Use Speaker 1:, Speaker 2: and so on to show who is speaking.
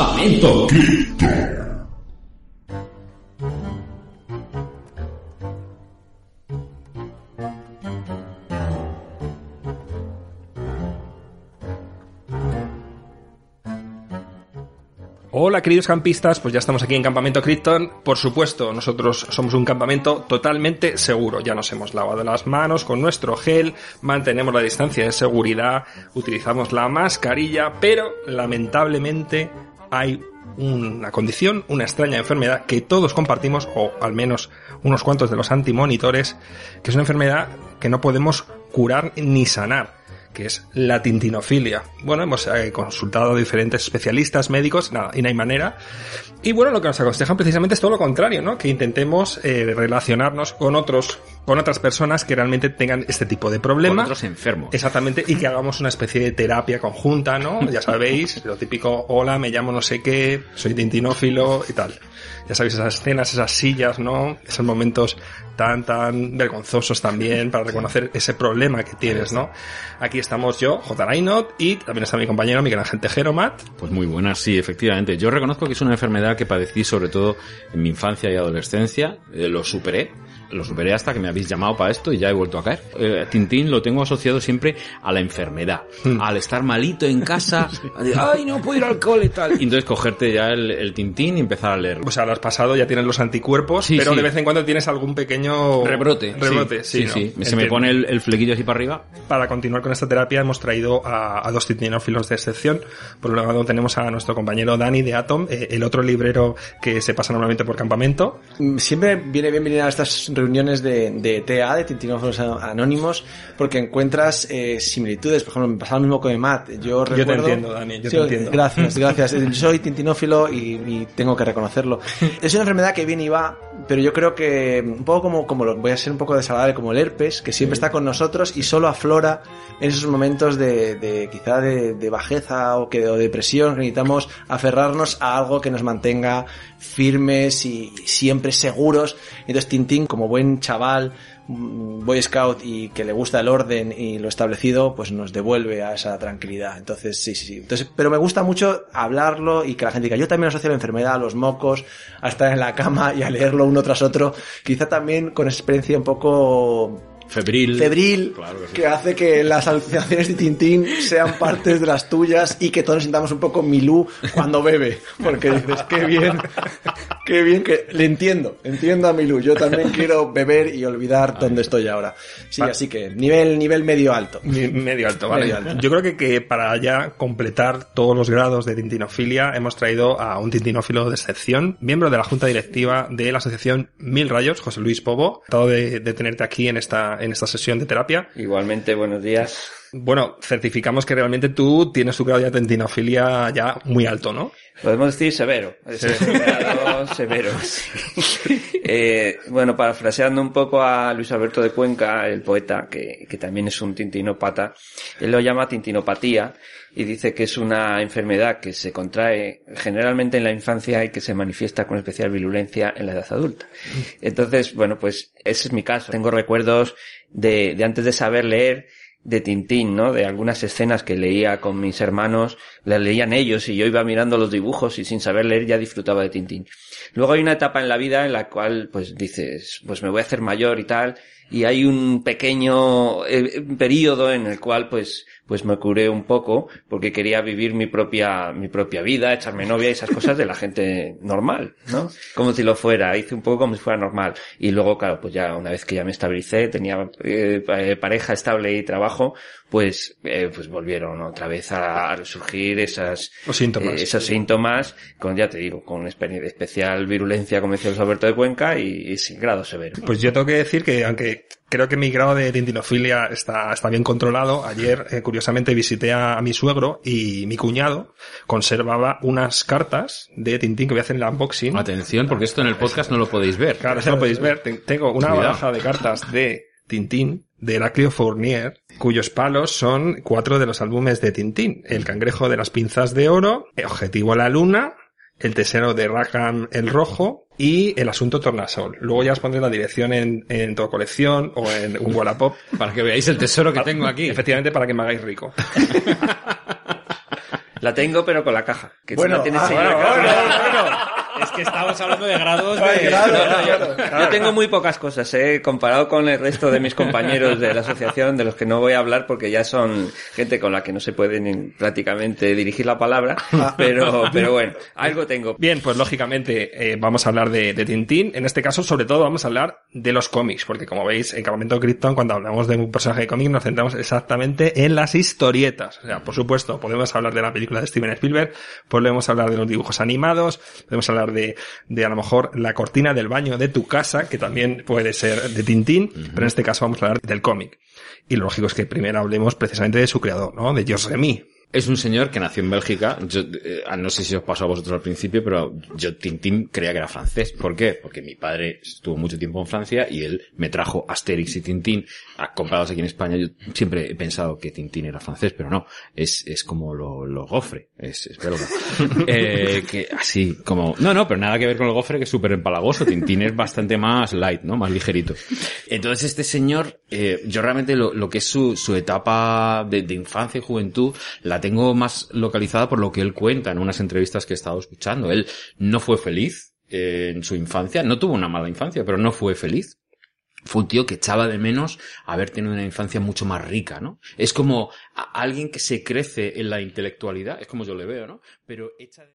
Speaker 1: Campamento
Speaker 2: Hola queridos campistas, pues ya estamos aquí en Campamento Krypton. Por supuesto, nosotros somos un campamento totalmente seguro. Ya nos hemos lavado las manos con nuestro gel, mantenemos la distancia de seguridad, utilizamos la mascarilla, pero lamentablemente hay una condición, una extraña enfermedad que todos compartimos, o al menos unos cuantos de los antimonitores, que es una enfermedad que no podemos curar ni sanar que es la tintinofilia. Bueno, hemos eh, consultado a diferentes especialistas médicos, nada, y no hay manera. Y bueno, lo que nos aconsejan precisamente es todo lo contrario, ¿no? Que intentemos eh, relacionarnos con otros, con otras personas que realmente tengan este tipo de problema.
Speaker 1: Con otros enfermos.
Speaker 2: Exactamente, y que hagamos una especie de terapia conjunta, ¿no? Ya sabéis, lo típico, hola, me llamo no sé qué, soy tintinófilo y tal. Ya sabéis, esas escenas, esas sillas, ¿no? Esos momentos tan, tan vergonzosos también para reconocer ese problema que tienes, ¿no? Aquí estamos yo, J. Rainot, y también está mi compañero Miguel Ángel Tejero, Matt.
Speaker 1: Pues muy buenas, sí, efectivamente. Yo reconozco que es una enfermedad que padecí sobre todo en mi infancia y adolescencia. Eh, lo superé. Lo superé hasta que me habéis llamado para esto y ya he vuelto a caer. Eh, Tintín lo tengo asociado siempre a la enfermedad. Al estar malito en casa, a decir, ay, no puedo ir al cole y tal. Y entonces cogerte ya el, el Tintín y empezar a leerlo.
Speaker 2: O sea, lo has pasado, ya tienes los anticuerpos,
Speaker 1: Sí,
Speaker 2: pero
Speaker 1: sí.
Speaker 2: de vez en cuando tienes algún pequeño
Speaker 1: Rebrote.
Speaker 2: Rebrote, sí.
Speaker 1: sí.
Speaker 2: ¿no?
Speaker 1: sí. Se me pone el, el flequillo así para arriba.
Speaker 2: Para continuar con esta terapia hemos traído a, a dos tintinófilos de excepción. Por un lado tenemos a nuestro compañero Dani de Atom, eh, el otro librero que se pasa normalmente por campamento.
Speaker 3: Mm, Siempre viene bien venir a estas reuniones de, de TA, de Tintinófilos Anónimos, porque encuentras eh, similitudes. Por ejemplo, me pasaba lo mismo con el Matt. Yo,
Speaker 2: te
Speaker 3: recuerdo...
Speaker 2: entiendo, Dani, yo te
Speaker 3: Sí,
Speaker 2: entiendo.
Speaker 3: Gracias, gracias. Yo soy tintinófilo y, y tengo que reconocerlo. Es una enfermedad que viene y va, pero yo creo que un poco como, como lo, voy a ser un poco desagradable, como el herpes, que siempre está con nosotros y solo aflora en esos momentos de, de quizá de, de bajeza o, que, o depresión, que necesitamos aferrarnos a algo que nos mantenga firmes y siempre seguros. Entonces Tintín, como buen chaval, Boy Scout y que le gusta el orden y lo establecido, pues nos devuelve a esa tranquilidad. Entonces, sí, sí, sí. Entonces, pero me gusta mucho hablarlo y que la gente diga, yo también asocio la enfermedad a los mocos, a estar en la cama y a leerlo uno tras otro. Quizá también con experiencia un poco
Speaker 1: Febril.
Speaker 3: febril
Speaker 1: Claro que sí.
Speaker 3: que hace que las alucinaciones de Tintín sean partes de las tuyas y que todos nos sintamos un poco Milú cuando bebe. Porque dices, qué bien, qué bien que le entiendo, entiendo a Milú. Yo también quiero beber y olvidar dónde estoy ahora. Sí, así que nivel, nivel medio alto.
Speaker 2: Medio alto, ¿vale?
Speaker 3: Medio alto.
Speaker 2: Yo creo que, que para ya completar todos los grados de tintinofilia hemos traído a un tintinófilo de excepción, miembro de la junta directiva de la asociación Mil Rayos, José Luis Pobo. De, de tenerte aquí en esta, en esta sesión de terapia.
Speaker 4: Igualmente, buenos días.
Speaker 2: Bueno, certificamos que realmente tú tienes tu grado de tintinofilia ya muy alto, ¿no?
Speaker 4: Podemos decir severo. Severo. Eh, bueno, parafraseando un poco a Luis Alberto de Cuenca, el poeta, que, que también es un tintinópata, él lo llama tintinopatía y dice que es una enfermedad que se contrae generalmente en la infancia y que se manifiesta con especial virulencia en la edad adulta. Entonces, bueno, pues ese es mi caso. Tengo recuerdos de, de antes de saber leer, de Tintín, ¿no? De algunas escenas que leía con mis hermanos, las leían ellos y yo iba mirando los dibujos y sin saber leer ya disfrutaba de Tintín. Luego hay una etapa en la vida en la cual pues dices, pues me voy a hacer mayor y tal, y hay un pequeño eh, periodo en el cual pues pues me curé un poco porque quería vivir mi propia mi propia vida, echarme novia y esas cosas de la gente normal, ¿no? Como si lo fuera, hice un poco como si fuera normal. Y luego, claro, pues ya una vez que ya me estabilicé, tenía eh, pa- pareja estable y trabajo, pues eh, pues volvieron otra vez a, a surgir esas
Speaker 2: Los síntomas.
Speaker 4: eh, esos síntomas con ya te digo con espe- especial virulencia como decía Luis Alberto de Cuenca y, y sin grado severo.
Speaker 2: Pues yo tengo que decir que, aunque creo que mi grado de tintinofilia está, está bien controlado, ayer, eh, curiosamente, visité a, a mi suegro y mi cuñado conservaba unas cartas de Tintín que voy a hacer en el unboxing.
Speaker 1: Atención, porque esto en el podcast no lo podéis ver.
Speaker 2: Claro, eso lo podéis ver. Ten- Tengo una
Speaker 1: Cuidado.
Speaker 2: baraja de cartas de Tintín de Heraclio Fournier, cuyos palos son cuatro de los álbumes de Tintín. El cangrejo de las pinzas de oro, Objetivo a la luna, El tesoro de Rackham el rojo y El asunto tornasol. Luego ya os pondré la dirección en, en tu colección o en un Wallapop.
Speaker 1: Para que veáis el tesoro que tengo aquí.
Speaker 2: Efectivamente, para que me hagáis rico.
Speaker 4: La tengo, pero con la caja. Que
Speaker 3: Bueno,
Speaker 4: no tienes
Speaker 3: ah, bueno,
Speaker 4: la caja.
Speaker 1: Es que estamos hablando de grados
Speaker 3: Ay, claro,
Speaker 4: No, no, yo,
Speaker 3: claro.
Speaker 4: yo tengo muy pocas cosas, eh, comparado con el resto de mis compañeros de la asociación, de los que no voy a hablar porque ya son gente con la que no se puede ni prácticamente dirigir la palabra, pero, pero bueno, algo tengo.
Speaker 2: Bien, pues lógicamente eh, vamos a hablar de, de Tintín. En este caso, sobre todo, vamos a hablar de los cómics, porque como veis, en Campamento Krypton, cuando hablamos de un personaje de cómic, nos centramos exactamente en las historietas. O sea, por supuesto, podemos hablar de la película de Steven Spielberg, podemos hablar de los dibujos animados, podemos hablar de, de a lo mejor la cortina del baño de tu casa, que también puede ser de Tintín, pero en este caso vamos a hablar del cómic. Y lo lógico es que primero hablemos precisamente de su creador, ¿no? De Georges Remy.
Speaker 1: Es un señor que nació en Bélgica. Yo, eh, no sé si os pasó a vosotros al principio, pero yo Tintín creía que era francés. ¿Por qué? Porque mi padre estuvo mucho tiempo en Francia y él me trajo Asterix y Tintín a- comprados aquí en España. Yo siempre he pensado que Tintín era francés, pero no. Es, es como lo, lo gofre. Es, es belga. eh, que así, como, no, no, pero nada que ver con el gofre que es súper empalagoso. Tintín es bastante más light, ¿no? Más ligerito. Entonces este señor, eh, yo realmente lo, lo que es su, su etapa de, de infancia y juventud, la tengo más localizada por lo que él cuenta en unas entrevistas que he estado escuchando. Él no fue feliz eh, en su infancia, no tuvo una mala infancia, pero no fue feliz. Fue un tío que echaba de menos haber tenido una infancia mucho más rica, ¿no? Es como alguien que se crece en la intelectualidad, es como yo le veo, ¿no? Pero echa de...